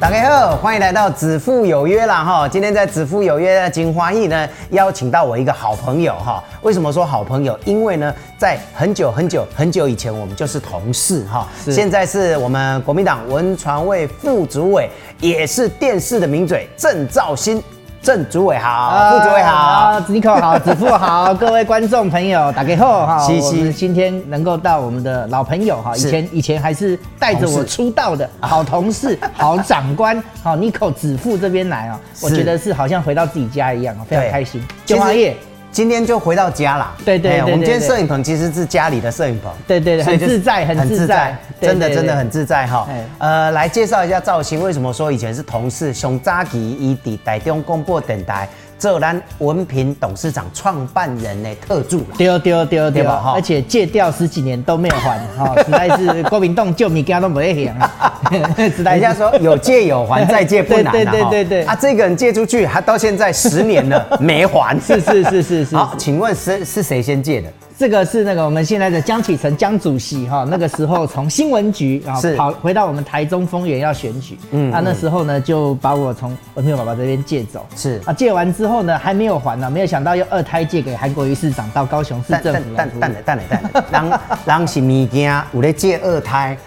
大家好，欢迎来到子父有约啦哈！今天在子父有约的金花艺呢，邀请到我一个好朋友哈。为什么说好朋友？因为呢，在很久很久很久以前，我们就是同事哈。现在是我们国民党文传会副主委，也是电视的名嘴郑兆新。郑主委好，副主委好，子尼克好，子富好，各位观众朋友打给后哈，我们今天能够到我们的老朋友哈，以前以前还是带着我出道的好同事、好长官，好 c o 子富这边来哦，我觉得是好像回到自己家一样哦，非常开心。其实中华业，今天就回到家啦。对对我们今天摄影棚其实是家里的摄影棚。对对很自在，很自在，真的真的很自在哈哎。呃，来介绍一下赵鑫，为什么说以前是同事？熊扎吉伊迪台中广播电台浙南文凭董事长、创办人的特助啦。丢丢丢丢而且借掉十几年都没有还，哈，实在是郭明栋救米家都不会还啊，实在是人家说有借有还，再借不难啊对对对哈对对啊，这个人借出去，还到现在十年了 没还。是是是是是。好，请问是是谁先借的？这个是那个我们现在的江启臣江主席哈，那个时候从新闻局啊是。跑回到我们台中丰原要选举，嗯他，啊那时候呢就把我从文平爸爸这边借走，是。啊借完之后呢还没有还呢，没有想到又二胎借给韩国瑜市长到高雄市政府但但但但但但，人人是物件，有咧借二胎，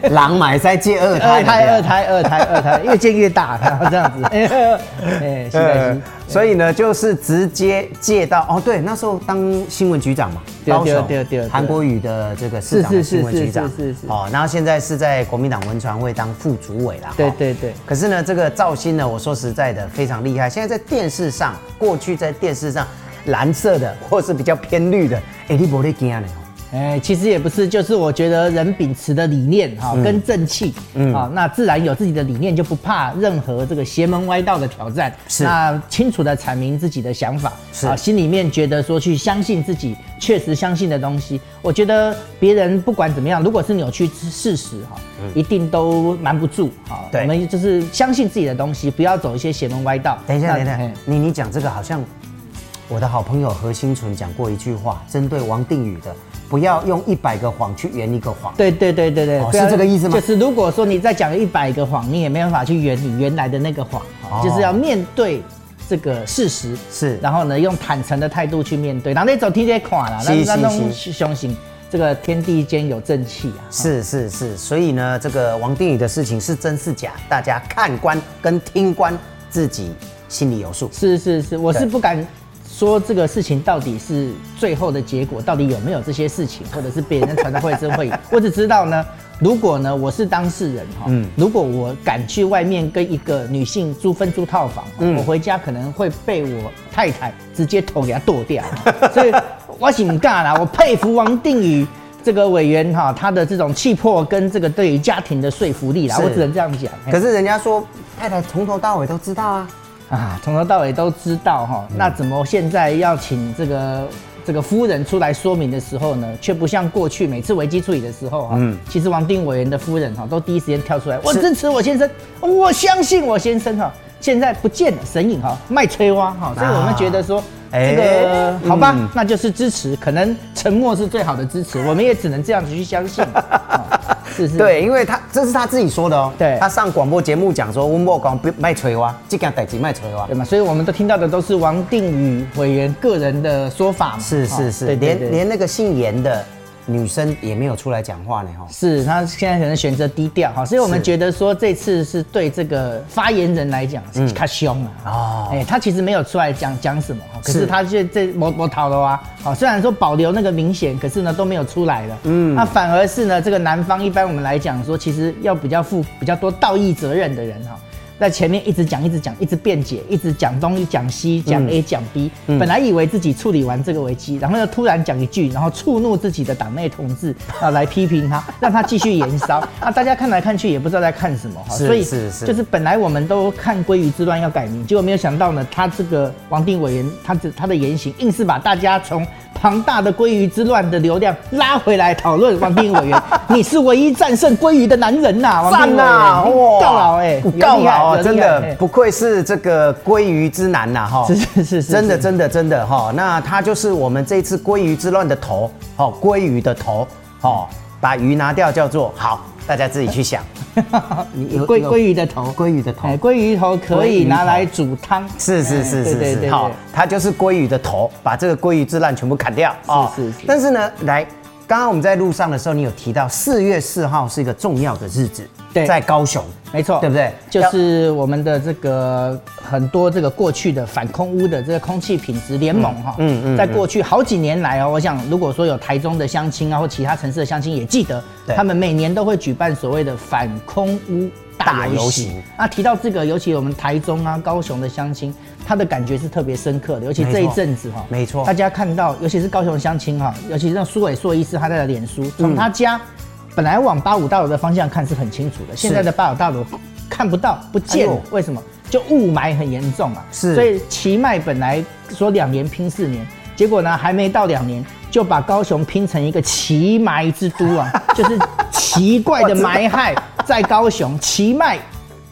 人买在借 二胎，二胎二胎二胎二胎越借越大，这样子，哎，现在呃是。所以呢，就是直接借到哦，对，那时候当新闻局长嘛，对高雄对对对对。韩国瑜的这个市长新闻局长是是是。是哦，然后现在是在国民党文传会当副主委啦，哦对对对。可是呢，这个赵鑫呢，我说实在的非常厉害，现在在电视上，过去在电视上蓝色的或是比较偏绿的，哎，你不会惊呢？哦哎，其实也不是，就是我觉得人秉持的理念哈、跟正气，嗯啊，那自然有自己的理念，就不怕任何这个邪门歪道的挑战。是那清楚的阐明自己的想法，是啊，心里面觉得说去相信自己确实相信的东西。我觉得别人不管怎么样，如果是扭曲事实哈，一定都瞒不住哈。嗯对我们就是相信自己的东西，不要走一些邪门歪道。等一下，等一下，你你讲这个好像我的好朋友何心纯讲过一句话，针对王定宇的，不要用一百个谎去圆一个谎。对对对对对，哦是这个意思吗就是如果说你再讲一百个谎，你也没办法去圆你原来的那个谎，哦就是要面对这个事实，是然后呢，用坦诚的态度去面对。然后那种天天垮了，是那那是种凶行，这个天地间有正气啊。是是是，所以呢，这个王定宇的事情是真是假，大家看官跟听官自己心里有数。是是是，我是不敢说这个事情到底是最后的结果，到底有没有这些事情，或者是别人传的会真会影。我只知道呢，如果呢我是当事人哈，嗯如果我敢去外面跟一个女性租分租套房，嗯我回家可能会被我太太直接头给她剁掉。所以我是不敢啦，我佩服王定宇。这个委员哈，他的这种气魄跟这个对于家庭的说服力啦，是我只能这样讲。可是人家说太太从头到尾都知道啊，啊，从头到尾都知道哈，那怎么现在要请这个这个夫人出来说明的时候呢，却不像过去每次危机处理的时候哈，嗯。其实王定委员的夫人哈都第一时间跳出来，我支持我先生，我相信我先生哈，现在不见了神隐哈卖吹蛙哈，所以我们觉得说。哎。这个好吧嗯，那就是支持，可能沉默是最好的支持，我们也只能这样子去相信，啊 是是，对，因为他这是他自己说的哦。对他上广播节目讲说，温博光不卖锤蛙，这件代志卖锤蛙对。嘛，所以我们都听到的都是王定宇委员个人的说法嘛。哦是是是，连连那个姓严的女生也没有出来讲话呢哈。是她现在可能选择低调哈，所以我们是觉得说这次是对这个发言人来讲是他凶啊。哦哎，他其实没有出来讲讲什么哈，可是是他却这摸摸逃了啊。好，虽然说保留那个明显，可是呢都没有出来了。嗯嗯，那反而是呢这个男方一般我们来讲说，其实要比较负比较多道义责任的人哈。在前面一直讲、一直讲、一直辩解、一直讲东一讲西，讲 A 讲 B，、嗯。本来以为自己处理完这个危机，然后又突然讲一句，然后触怒自己的党内同志 啊，来批评他，让他继续延烧。啊，大家看来看去也不知道在看什么哈，是所以是是。就是本来我们都看鲑鱼之乱要改名，结果没有想到呢，他这个王定委员他的他的言行，硬是把大家从庞大的鲑鱼之乱的流量拉回来讨论王定委员，你是唯一战胜鲑鱼的男人呐、王定赞委呐！员，哇，告老哎，告老啊，真的不愧是这个鲑鱼之男呐，哈，是是是是是真的真的真的哈。那他就是我们这一次鲑鱼之乱的头，哦，鲑鱼的头，哦，把鱼拿掉叫做好，大家自己去想。有鲑鲑鱼的头，鲑鱼的头。哎，鲑鱼头可以拿来煮汤，是是哎是是是，好，它就是鲑鱼的头，把这个鲑鱼之乱全部砍掉哦是是。但是呢，来，刚刚我们在路上的时候，你有提到四月四号是一个重要的日子，对。在高雄，没错，对不对？就是我们的这个很多这个过去的反空污的这个空气品质联盟哈，嗯嗯在过去好几年来哦，我想如果说有台中的乡亲啊，或其他城市的乡亲也记得，他们每年都会举办所谓的反空污大游行。行。那提到这个，尤其我们台中啊、高雄的乡亲，他的感觉是特别深刻的，尤其这一阵子哈，没错。大家看到，尤其是高雄乡亲哈，尤其是那苏伟硕医师他在的脸书，嗯。从他家本来往八五大楼的方向看是很清楚的，现在的八五大楼看不到不见了哎，为什么？就雾霾很严重啊，是所以奇迈本来说两年拼四年，结果呢还没到两年。就把高雄拼成一个奇霾之都啊，就是奇怪的霾害在高雄，奇迈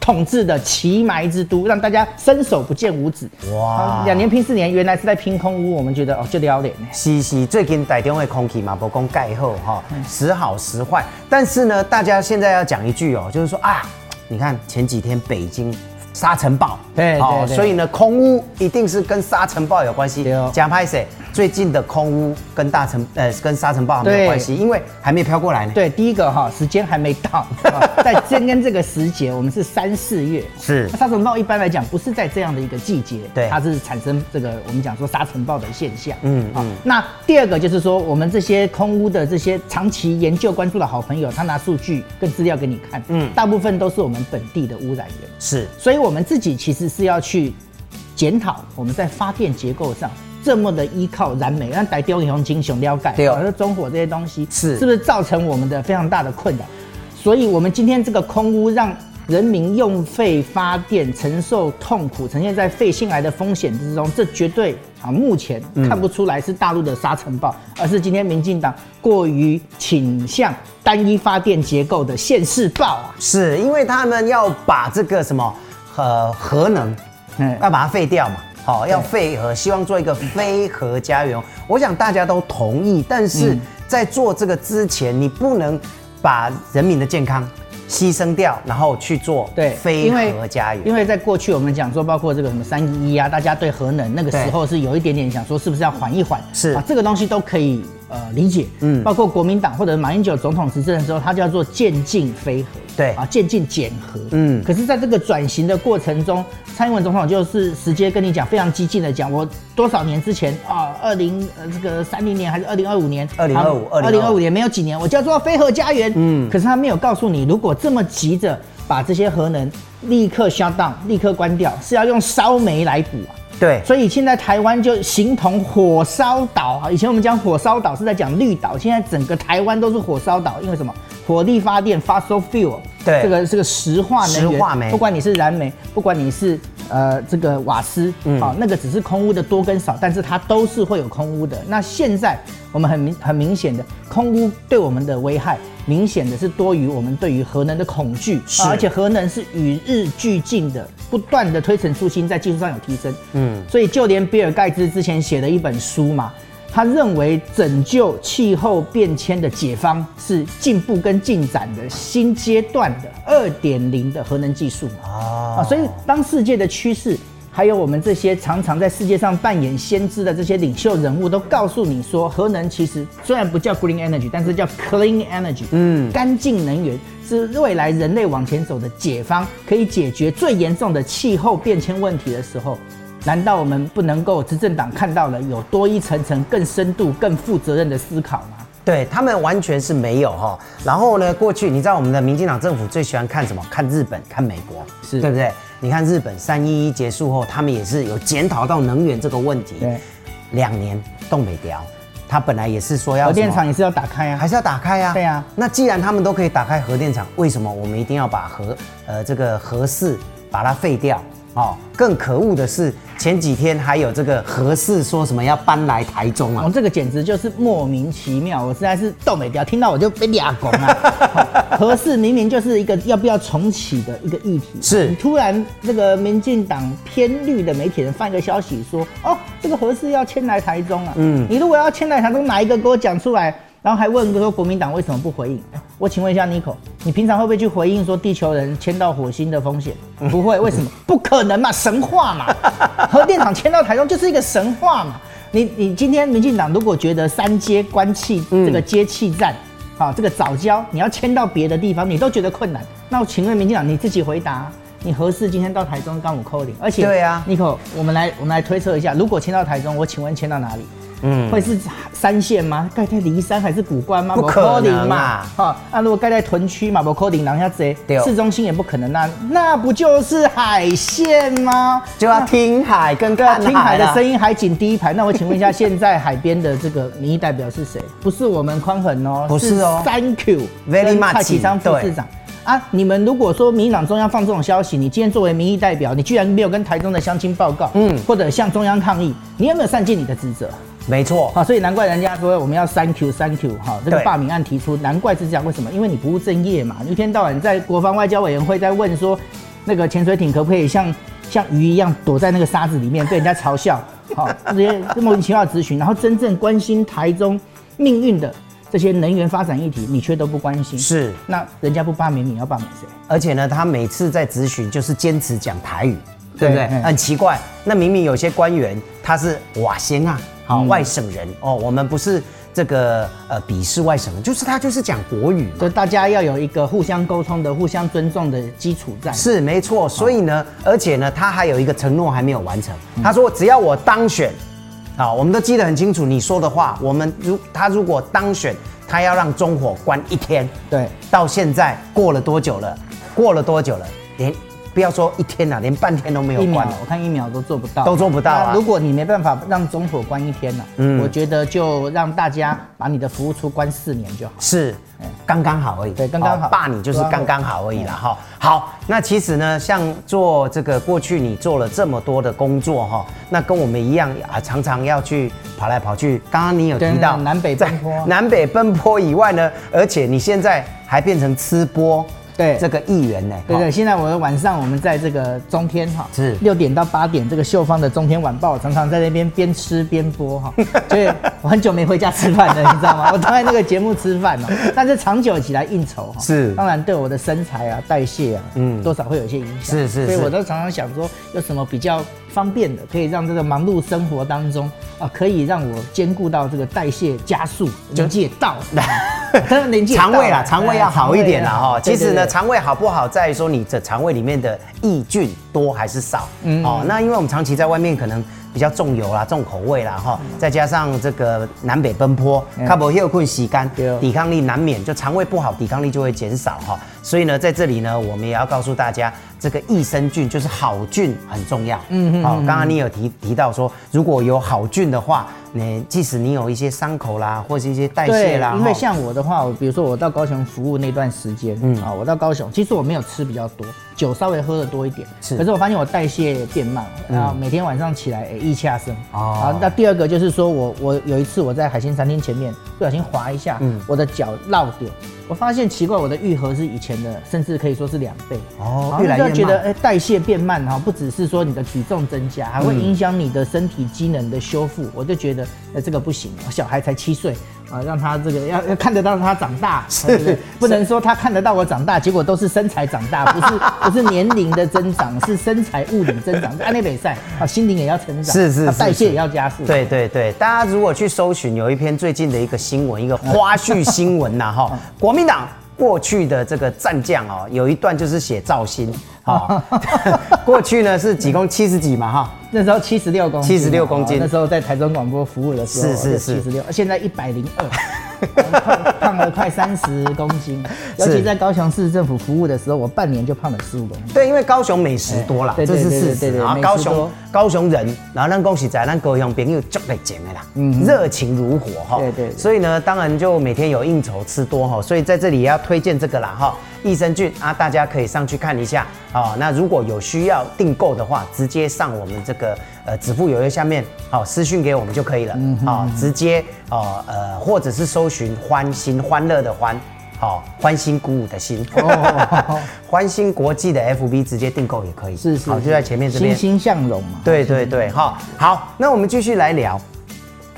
统治的奇埋之都，让大家伸手不见五指。哇啊两年拼四年，原来是在拼空屋，我们觉得哦就撩脸呢。是是，最近台中的空气嘛，不讲盖后哈，嗯时好时坏。但是呢，大家现在要讲一句哦，就是说啊，你看前几天北京沙尘暴，对对对。所以呢，空污一定是跟沙尘暴有关系。讲拍谁？最近的空污跟大尘呃跟沙尘暴没有对关系，因为还没飘过来呢。对，第一个哈，时间还没到，啊在今天这个时节，我们是三四月，是。沙尘暴一般来讲不是在这样的一个季节，对。它是产生这个我们讲说沙尘暴的现象，啊嗯嗯，那第二个就是说，我们这些空污的这些长期研究关注的好朋友，他拿数据跟资料给你看，嗯嗯，大部分都是我们本地的污染源，是。所以我们自己其实是要去检讨我们在发电结构上这么的依靠燃煤，让台标银红金熊撩盖，对哦啊中火这些东西是是不是造成我们的非常大的困扰？所以我们今天这个空屋让人民用肺发电承受痛苦，呈现在肺性癌的风险之中，这绝对啊目前看不出来是大陆的沙尘暴，而是今天民进党过于倾向单一发电结构的现世报啊。是，因为他们要把这个什么呃核能，嗯要把它废掉嘛。好、要废核，希望做一个非核家园。我想大家都同意，但是嗯在做这个之前，你不能把人民的健康牺牲掉，然后去做对，非核家园。因为在过去我们讲说，包括这个什么三一一啊，大家对核能那个时候是有一点点想说，是不是要缓一缓？是啊，这个东西都可以呃理解。嗯。嗯，包括国民党或者马英九总统执政的时候，他叫做渐进非核，对。啊，渐进减核。嗯。嗯，可是在这个转型的过程中，蔡英文总统就是直接跟你讲，非常激进的讲，我多少年之前啊，二零呃这个三零年还是二零二五年，二零二五二零二五。年没有几年，我叫做非核家园。嗯嗯，可是他没有告诉你，如果这么急着把这些核能立刻 shut down，立刻关掉，是要用烧煤来补啊。对，所以现在台湾就形同火烧岛啊！以前我们讲火烧岛是在讲绿岛，现在整个台湾都是火烧岛，因为什么？火力发电 fossil fuel，对这个这个石化能源，石化煤不管你是燃煤，不管你是呃这个瓦斯，嗯好、那个只是空污的多跟少，但是它都是会有空污的。那现在我们很明很明显的空污对我们的危害，明显的是多于我们对于核能的恐惧，而且核能是与日俱进的，不断的推陈出新，在技术上有提升。嗯，所以就连比尔盖茨之前写的一本书嘛，他认为拯救气候变迁的解方是进步跟进展的新阶段的二点零的核能技术啊，所以当世界的趋势，还有我们这些常常在世界上扮演先知的这些领袖人物，都告诉你说，核能其实虽然不叫 green energy，但是叫 clean energy，嗯嗯，干净能源是未来人类往前走的解方，可以解决最严重的气候变迁问题的时候。难道我们不能够执政党看到了有多一层层更深度、更负责任的思考吗？对他们完全是没有哈。然后呢，过去你知道我们的民进党政府最喜欢看什么？看日本，看美国，是对不对？你看日本三一一结束后，他们也是有检讨到能源这个问题。对，两年动北调，他本来也是说要核电厂也是要打开啊，还是要打开啊。对啊那既然他们都可以打开核电厂，为什么我们一定要把核呃这个核四把它废掉？哦，更可恶的是前几天还有这个何氏说什么要搬来台中啊哦，。这个简直就是莫名其妙，我实在是逗没掉，听到我就被俩拱啊！何氏明明就是一个要不要重启的一个议题，是你突然这个民进党偏绿的媒体人放一个消息说，哦，这个何氏要迁来台中啊，嗯，你如果要迁来台中，哪一个给我讲出来？然后还问说国民党为什么不回应？我请问一下 Nico，你平常会不会去回应说地球人迁到火星的风险？不会，为什么？不可能嘛，神话嘛，核电厂迁到台中就是一个神话嘛。你你今天民进党如果觉得三接关气这个接气站，好、这个早教你要迁到别的地方，你都觉得困难，那我请问民进党你自己回答，你合适今天到台中刚五扣零，而且对啊，Nico，我们来我们来推测一下，如果迁到台中，我请问迁到哪里？嗯，会是三线吗？盖在离山还是古关吗？不可能嘛！哈，那如果盖在屯区嘛，不可能，然后下贼对哦市中心也不可能，那那不就是海线吗？就要听海跟对啊，听海的声音。海景第一排。那我请问一下，现在海边的这个民意代表是谁？不是我们宽恒哦，不是哦 Thank you Very much，蔡启昌副市长。啊！你们如果说民进党中央放这种消息，你今天作为民意代表，你居然没有跟台中的乡亲报告，嗯，或者向中央抗议，你有没有善尽你的职责？没错，好，所以难怪人家说我们要 thank you thank you 哈，这个对罢免案提出，难怪是这样。为什么？因为你不务正业嘛，你一天到晚在国防外交委员会在问说，那个潜水艇可不可以像像鱼一样躲在那个沙子里面被人家嘲笑，好，这些莫名其妙的咨询，然后真正关心台中命运的这些能源发展议题，你却都不关心。是。那人家不罢免你，要罢免谁？而且呢，他每次在咨询就是坚持讲台语，对不对？很奇怪，那明明有些官员他是瓦先啊，好、嗯外省人哦，我们不是这个呃鄙视外省人，就是他就是讲国语嘛就大家要有一个互相沟通的、互相尊重的基础在。是没错，所以呢，而且呢，他还有一个承诺还没有完成。嗯他说，只要我当选，啊，我们都记得很清楚，你说的话，我们如他如果当选，他要让中火关一天。对，到现在过了多久了？过了多久了？连不要说一天了，连半天都没有一秒关。我看一秒都做不到，都做不到啊如果你没办法让中火关一天了、嗯我觉得就让大家把你的服务处关四年就好。是刚刚好而已，对刚刚好哦罢你就是刚刚好而已了哈。好，那其实呢，像做这个过去你做了这么多的工作哈，那跟我们一样啊，常常要去跑来跑去。刚刚你有提到南北奔波在南北奔波以外呢，而且你现在还变成吃播对。这个议员呢，对对，现在我晚上我们在这个中天哈，是。六点到八点，这个秀芳的中天晚报，常常在那边边吃边播哈，所以我很久没回家吃饭了，你知道吗？我都在那个节目吃饭哦，但是长久起来应酬哈，是。当然对我的身材啊、代谢啊，嗯。嗯，多少会有一些影响，是是是所以我都常常想说，有什么比较方便的，可以让这个忙碌生活当中啊，可以让我兼顾到这个代谢加速，年纪也到了，真的年纪也到了。肠胃啦，肠胃要好一点啦哈。其实呢，肠胃好不好，在于说你的肠胃里面的益菌多还是少。嗯哦，那因为我们长期在外面可能比较重油啦、重口味啦哈，再加上这个南北奔波，嗯卡不休困洗干，抵抗力难免就肠胃不好，抵抗力就会减少哈。所以呢，在这里呢，我们也要告诉大家，这个益生菌就是好菌很重要。嗯嗯。好，刚刚你有提提到说，如果有好菌的话，你即使你有一些伤口啦，或是一些代谢，啦，因为像我的话，我比如说我到高雄服务那段时间，嗯啊，我到高雄，其实我没有吃比较多，酒稍微喝的多一点，是可是我发现我代谢变慢，然后每天晚上起来，哎，易下生。哦好，那第二个就是说我我有一次我在海鲜餐厅前面不小心滑一下，嗯我的脚落掉，我发现奇怪，我的愈合是以前的，甚至可以说是两倍。哦越来越觉得哎代谢变慢哈，不只是说你的体重增加，还嗯会影响你的身体机能的修复。我就觉得呃这个不行，小孩才七岁啊，让他这个要要看得到他长大，对不对？不能说他看得到我长大，结果都是身材长大，不是不是年龄的增长，是身材物理增长。安内北赛啊，心灵也要成长，是是是啊代谢也要加速。对对对，大家如果去搜寻有一篇最近的一个新闻，一个花絮新闻呐、哈，国民党过去的这个战将哦，有一段就是写赵鑫，啊，过去呢是几公七十几嘛哈，那时候七十六公七十六公斤。哦那时候在台中广播服务的时候是是是。七十六，现在一百零二。胖胖了快三十公斤，尤其在高雄市政府服务的时候，我半年就胖了十五公斤。对，因为高雄美食多啦，对对这是事实啊。高雄高雄人，然后咱恭喜在咱高雄朋友足来讲的啦，热情如火哈。嗯对对对所以呢，当然就每天有应酬吃多哈，所以在这里也要推荐这个啦哈，益生菌啊，大家可以上去看一下哦。那如果有需要订购的话，直接上我们这个呃指付有约下面好、私讯给我们就可以了，嗯好、直接哦呃或者是搜寻欢心欢乐的欢。好，欢欣鼓舞的欣，哦 欢欣国际的 FB 直接订购也可以，是是，好，就在前面这边欣。欣向荣嘛。对对对，哈，好，那我们继续来聊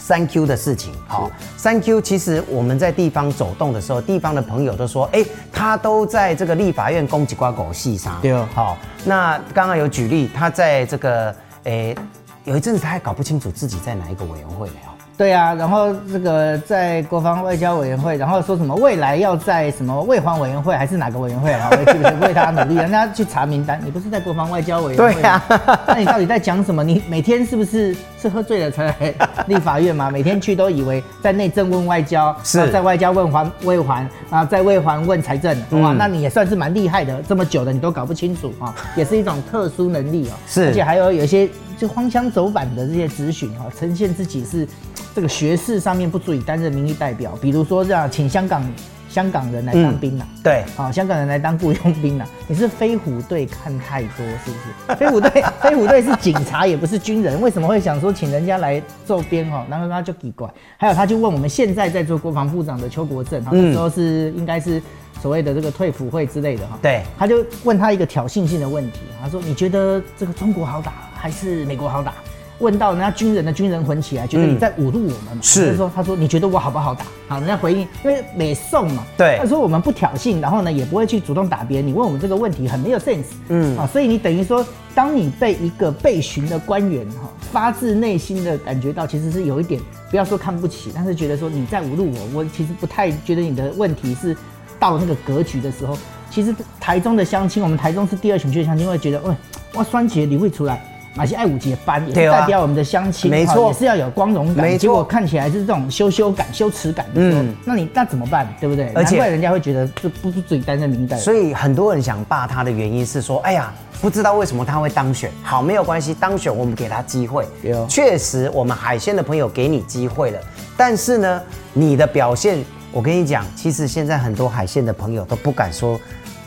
三 Q 的事情。好，三 Q 其实我们在地方走动的时候，地方的朋友都说，哎，他都在这个立法院攻击瓜狗戏上。对哦好，那刚刚有举例，他在这个，诶，有一阵子他还搞不清楚自己在哪一个委员会呢。哦对啊，然后这个在国防外交委员会，然后说什么未来要在什么卫环委员会还是哪个委员会啊？我也记不清，为他努力，人家去查名单，你不是在国防外交委员会？对啊那你到底在讲什么？你每天是不是是喝醉了才来立法院吗？每天去都以为在内政问外交，是在外交问环卫环啊，在卫环问财政，哇，嗯那你也算是蛮厉害的，这么久的你都搞不清楚啊，也是一种特殊能力哦。是而且还有有一些就荒腔走板的这些咨询哈，呈现自己是这个学士上面不足以担任民意代表，比如说这样请香港香港人来当兵啦。对，好、香港人来当雇佣兵啦。你是飞虎队看太多是不是？飞虎队，飞虎队是警察，也不是军人，为什么会想说请人家来奏编哈？然后他就奇怪。还有他就问我们现在在做国防部长的邱国正，哈，那时候是应该是所谓的这个退辅会之类的哈。对他就问他一个挑衅性的问题，他说：“你觉得这个中国好打还是美国好打？”问到人家军人的军人魂起来，觉得你在侮辱我们嘛？是就是说，他说你觉得我好不好打？好，人家回应，因为美送嘛，对他说我们不挑衅，然后呢也不会去主动打别人。你问我们这个问题很没有 sense，嗯嗯啊，所以你等于说，当你被一个被询的官员哈，发自内心的感觉到其实是有一点，不要说看不起，但是觉得说你在侮辱我，我其实不太觉得你的问题是到那个格局的时候，其实台中的乡亲，我们台中是第二选区的乡亲会觉得，喂，哇，酸姐你会出来。马西爱五节班也代表我们的乡亲，没错也是要有光荣感。没错结果看起来是这种羞羞感、羞耻感嗯那你那怎么办？对不对？而且人家会觉得这不是自己担任民意代。所以很多人想罢他的原因是说，哎呀，不知道为什么他会当选。好，没有关系，当选我们给他机会。确实，我们海鲜的朋友给你机会了，但是呢，你的表现，我跟你讲，其实现在很多海鲜的朋友都不敢说。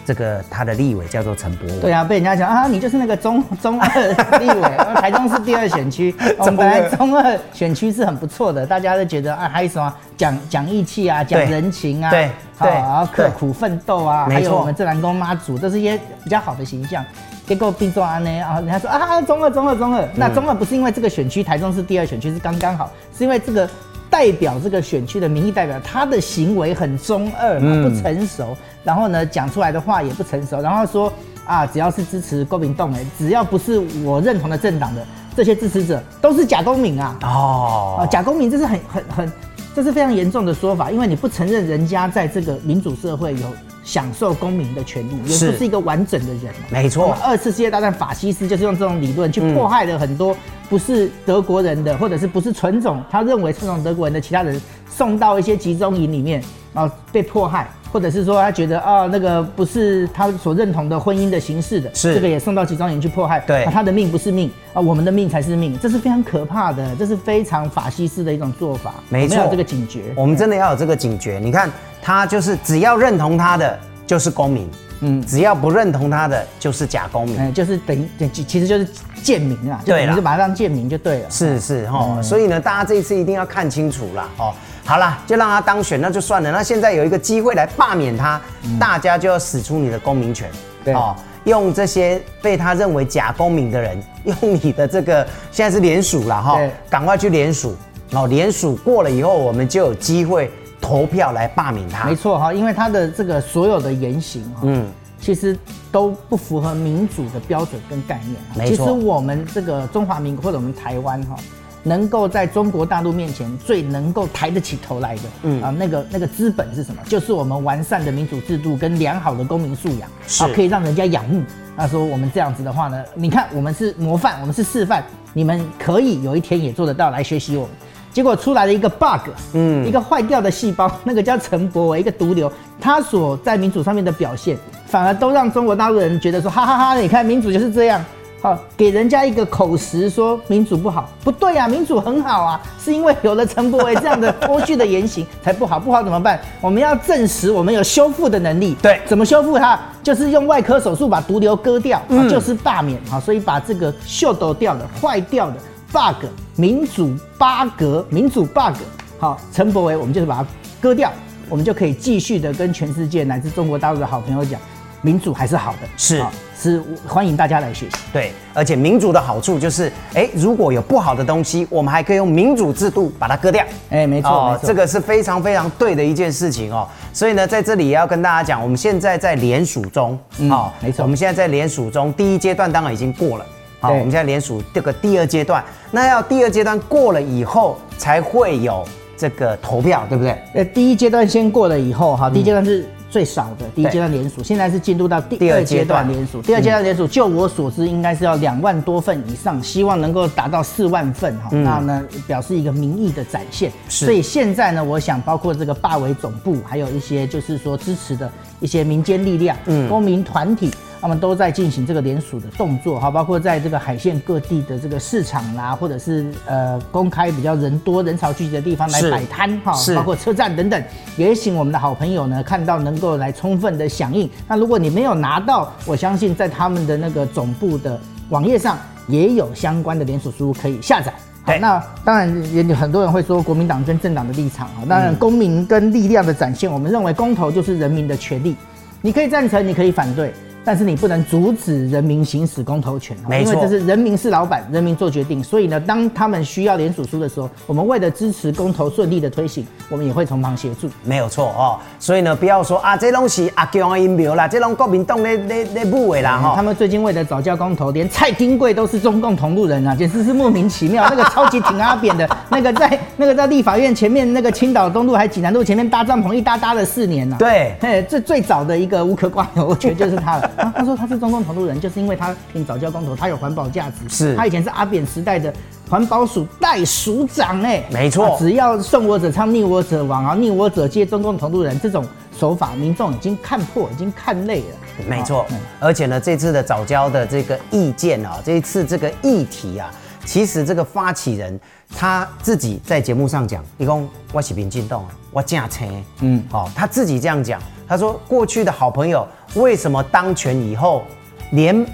这个他的立委叫做陈柏伟，对啊，被人家讲啊，你就是那个中 中二立委，台中是第二选区，我们本来中二选区是很不错的，大家都觉得啊，还有什么讲讲义气啊，讲人情啊，对对好然后刻苦奋斗啊，还有我们自然宫妈祖，这是一些比较好的形象。结果并做安呢，然后人家说啊，中二中二中二，嗯。那中二不是因为这个选区台中是第二选区是刚刚好，是因为这个代表这个选区的民意代表，他的行为很中二嘛，嗯不成熟，然后呢讲出来的话也不成熟，然后说啊，只要是支持郭民栋哎，只要不是我认同的政党的这些支持者，都是假公民啊！哦啊，，假公民这是很很很，这是非常严重的说法，因为你不承认人家在这个民主社会有享受公民的权利，也不是一个完整的人。没错。二次世界大战法西斯就是用这种理论去迫害了很多不是德国人的，或者是不是纯种，他认为纯种德国人的其他人，送到一些集中营里面，然后被迫害。或者是说他觉得啊、那个不是他所认同的婚姻的形式的，是这个也送到集中营去迫害，对啊他的命不是命啊，我们的命才是命，这是非常可怕的，这是非常法西斯的一种做法，没错我们要有这个警觉。我们真的要有这个警觉。你看，他就是只要认同他的就是公民，嗯，嗯只要不认同他的就是假公民。嗯，就是等于等其其实就是贱民啊，就对啦等于就把他当贱民就对了。是是哈、嗯所以呢，大家这一次一定要看清楚啦哦。好啦，就让他当选，那就算了。那现在有一个机会来罢免他，大家就要使出你的公民权，对哦用这些被他认为假公民的人，用你的这个现在是联署了哈对，赶快去联署哦。联署过了以后，我们就有机会投票来罢免他。没错哈，因为他的这个所有的言行哈，嗯嗯，其实都不符合民主的标准跟概念。没错其实我们这个中华民国或者我们台湾哈，能够在中国大陆面前最能够抬得起头来的，嗯嗯啊，那个那个资本是什么？就是我们完善的民主制度跟良好的公民素养，是啊，可以让人家仰慕。那说我们这样子的话呢，你看我们是模范，我们是示范，你们可以有一天也做得到，来学习我们。结果出来了一个 bug，嗯，一个坏掉的细胞，那个叫陈柏伟，一个毒瘤，他所在民主上面的表现，反而都让中国大陆人觉得说，哈哈哈你看民主就是这样。好，给人家一个口实说民主不好，不对啊，民主很好啊，是因为有了陈柏伟这样的脱序的言行才不好，不好怎么办？我们要证实我们有修复的能力。对怎么修复它？就是用外科手术把毒瘤割掉，嗯就是罢免。好，所以把这个秀逗掉的、坏掉的 bug 民主 bug 民主 bug，好，陈伯维我们就是把它割掉，我们就可以继续的跟全世界乃至中国大陆的好朋友讲，民主还是好的，是是欢迎大家来学习。对，而且民主的好处就是，哎，如果有不好的东西，我们还可以用民主制度把它割掉。哎，没错，没错，哦这个是非常非常对的一件事情哦。所以呢，在这里也要跟大家讲，我们现在在联署中，嗯哦没错我们现在在联署中，第一阶段当然已经过了。好，我对们现在联署这个第二阶段，那要第二阶段过了以后，才会有这个投票，对不对？呃，第一阶段先过了以后，哈，第一阶段是最少的，第一阶段联署，现在是进入到第第二二阶阶段段联署。第二阶段联署，就我所知，应该是要两万多份以上，希望能够达到四万份哈。那呢，表示一个民意的展现。是所以现在呢，我想包括这个霸委总部，还有一些就是说支持的一些民间力量、公民团体。他们都在进行这个联署的动作，哈，包括在这个海线各地的这个市场啦，或者是呃公开比较人多人潮聚集的地方来摆摊哈，包括车站等等，也请我们的好朋友呢看到能够来充分的响应。那如果你没有拿到，我相信在他们的那个总部的网页上也有相关的联署书可以下载。好，那当然也有很多人会说国民党跟政党的立场啊，当然公民跟力量的展现，我们认为公投就是人民的权利，你可以赞成，你可以反对。但是你不能阻止人民行使公投权，没错因为这是人民是老板，人民做决定。所以呢，当他们需要联署书的时候，我们为了支持公投顺利的推行，我们也会从旁协助。没有错哦。所以呢，不要说啊，这东西阿强的阴谋啦，这种国民党咧咧咧不为啦哈。他们最近为了早教公投，连蔡丁贵都是中共同路人啊，简直是莫名其妙。那个超级挺阿扁的，那个在那个在立法院前面，那个青岛东路还济南路前面搭帐篷，一搭搭了四年呢、啊。对嘿，这最早的一个无壳瓜牛，我觉得就是他了。啊、他说他是中共同路人，就是因为他挺早教公投，他有环保价值。是他以前是阿扁时代的环保署代署长，哎，没错啊只要顺我者昌，逆我者亡啊，逆我者皆中共同路人，这种手法，民众已经看破，已经看累了。没错嗯，而且呢，这次的早教的这个意见啊，这一次这个议题啊，其实这个发起人他自己在节目上讲，一共我是民进党啊，我正青，嗯，哦，他自己这样讲，他说过去的好朋友为什么当权以后，连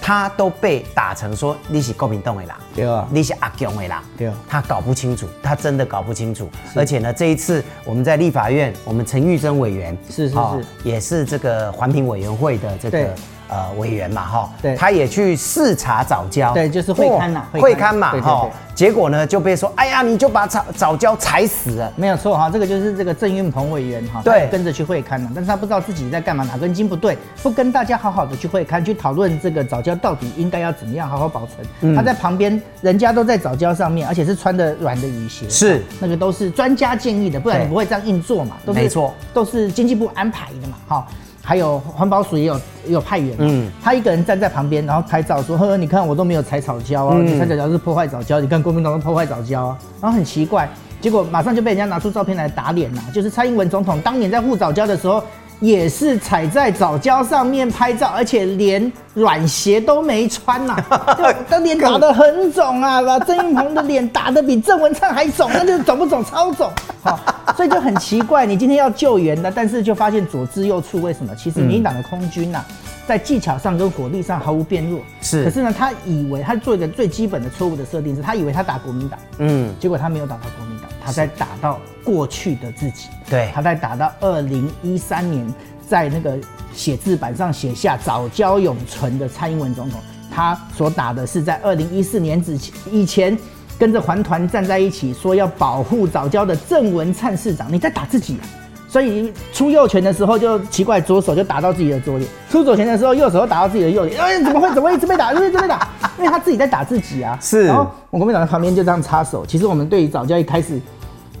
他都被打成说你是国民党的啦，对啊。你是阿强的啦，对啊。他搞不清楚，他真的搞不清楚，而且呢，这一次我们在立法院，我们陈玉珍委员是是哦是。也是这个环评委员会的这个呃委员嘛哈，对。他也去视察早教，对就是会刊呐哦会刊嘛哈，结果呢就被说，哎呀，你就把早早教踩死了，没有错哈，这个就是这个郑运鹏委员哈，对。跟着去会刊了，但是他不知道自己在干嘛，哪根筋不对，不跟大家好好的去会刊，去讨论这个早教到底应该要怎么样好好保存。嗯。他在旁边，人家都在早教上面，而且是穿的软的雨鞋，是。那个都是专家建议的，不然你不会这样硬做嘛，都是没错，都是经济部安排的嘛，哈。还有环保署也有也有派员，嗯他一个人站在旁边，然后拍照说：“呵呵，你看我都没有踩草胶啊，嗯你踩草胶是破坏早教，你看国民党都破坏早教啊。”然后很奇怪，结果马上就被人家拿出照片来打脸啦。就是蔡英文总统当年在护早教的时候，也是踩在早教上面拍照，而且连软鞋都没穿呐、就他脸打得很肿啊，把郑云鹏的脸打得比郑文灿还肿，那就肿不肿？超肿。好，所以就很奇怪，你今天要救援的，但是就发现左支右绌，为什么？其实民进党的空军呐、在技巧上跟火力上毫无变弱。是可是呢，他以为他做一个最基本的错误的设定是，他以为他打国民党，嗯，结果他没有打到国民党，他在打到过去的自己。对他在打到二零一三年，在那个写字板上写下“早教永存”的蔡英文总统，他所打的是在二零一四年之前以前跟着环团站在一起，说要保护早教的郑文灿市长，你在打自己啊！所以出右拳的时候就奇怪，左手就打到自己的左脸；出左拳的时候，右手又打到自己的右脸。哎，怎么会？怎么一直被打？一直被打？因为他自己在打自己啊。是然后我国民党在旁边就这样插手。其实我们对于早教一开始，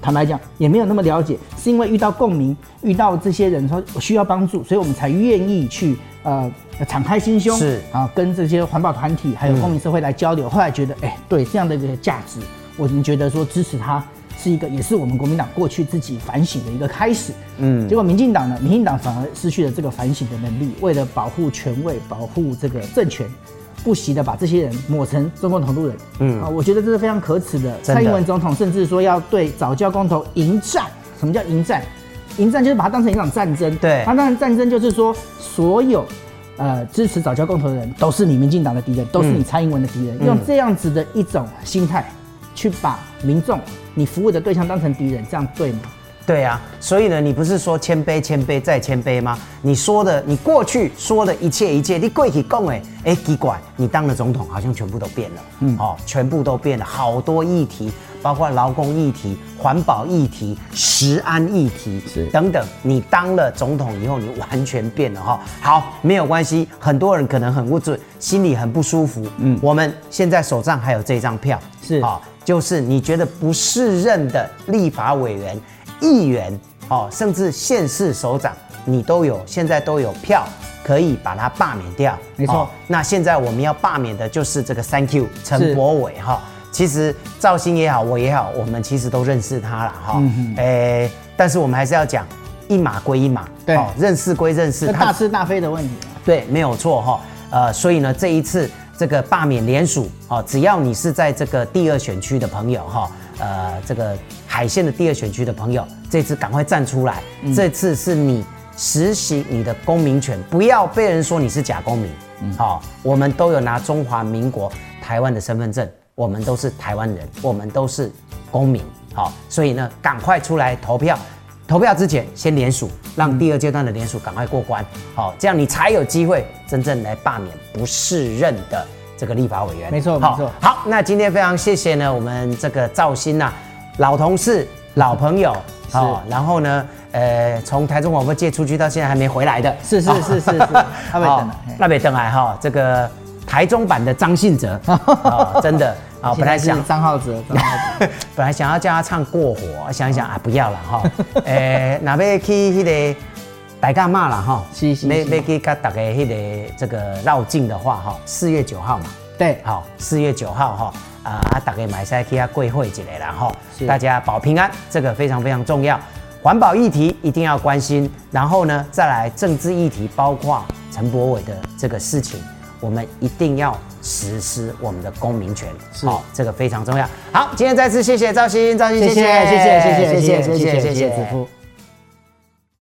坦白讲也没有那么了解，是因为遇到共鸣，遇到这些人说我需要帮助，所以我们才愿意去呃敞开心胸，是啊，跟这些环保团体还有公民社会来交流。后来觉得，哎、对这样的一个价值，我们觉得说支持他是一个，也是我们国民党过去自己反省的一个开始。嗯，结果民进党呢，民进党反而失去了这个反省的能力，为了保护权位、保护这个政权，不惜的把这些人抹成中共同路人。嗯啊，我觉得这是非常可耻的。的蔡英文总统甚至说要对早教公投迎战。什么叫迎战？迎战就是把它当成一场战争。对它当成战争就是说所有。呃，支持早教公投的人都是你民进党的敌人，都是你蔡英文的敌人，用这样子的一种心态去把民众你服务的对象当成敌人，这样对吗？对啊，所以呢，你不是说谦卑、谦卑再谦卑吗？你说的，你过去说的一切一切，你跪起供哎，哎，奇怪，你当了总统，好像全部都变了，嗯，哦，全部都变了，好多议题，包括劳工议题、环保议题、食安议题是等等，你当了总统以后，你完全变了哈。好，没有关系，很多人可能很无助，心里很不舒服，嗯，我们现在手上还有这张票，是好。就是你觉得不适任的立法委员、议员哦，甚至县市首长，你都有现在都有票可以把他罢免掉。没错哦那现在我们要罢免的就是这个 Thank you 陈柏伟哈。其实赵兴也好，我也好，我们其实都认识他了哈。诶、但是我们还是要讲一码归一码，对认识归认识，大是大非的问题。对，没有错哈。呃，所以呢，这一次这个罢免联署哦，只要你是在这个第二选区的朋友哈，呃，这个海线的第二选区的朋友，这次赶快站出来，这次是你实行你的公民权，不要被人说你是假公民。好、我们都有拿中华民国台湾的身份证，我们都是台湾人，我们都是公民。好、所以呢，赶快出来投票。投票之前先联署，让第二阶段的联署赶快过关，好、这样你才有机会真正来罢免不适任的这个立法委员。好没错没错。好，那今天非常谢谢呢，我们这个赵鑫呐、老同事、老朋友，好、然后呢，呃，从台中广播借出去到现在还没回来的，是是是是是。他没等来嘿。那没等来哈，这个台中版的张信哲，哦真的。啊、本来想张浩哲，张浩哲。本来想要叫他唱过火，想一想啊，不要了哈。诶，那要去那个大家嘛了哈，要要给个大家那个这个绕境的话哈，四月九号嘛，对，好，四月九号哈，啊啊大家买些给啊贵会起类啦哈，大家保平安，这个非常非常重要，环保议题一定要关心，然后呢再来政治议题，包括陈伯伟的这个事情，我们一定要实施我们的公民权，好，这个非常重要。好，今天再次谢谢赵鑫，赵鑫谢谢谢谢谢谢谢谢谢谢谢谢子夫。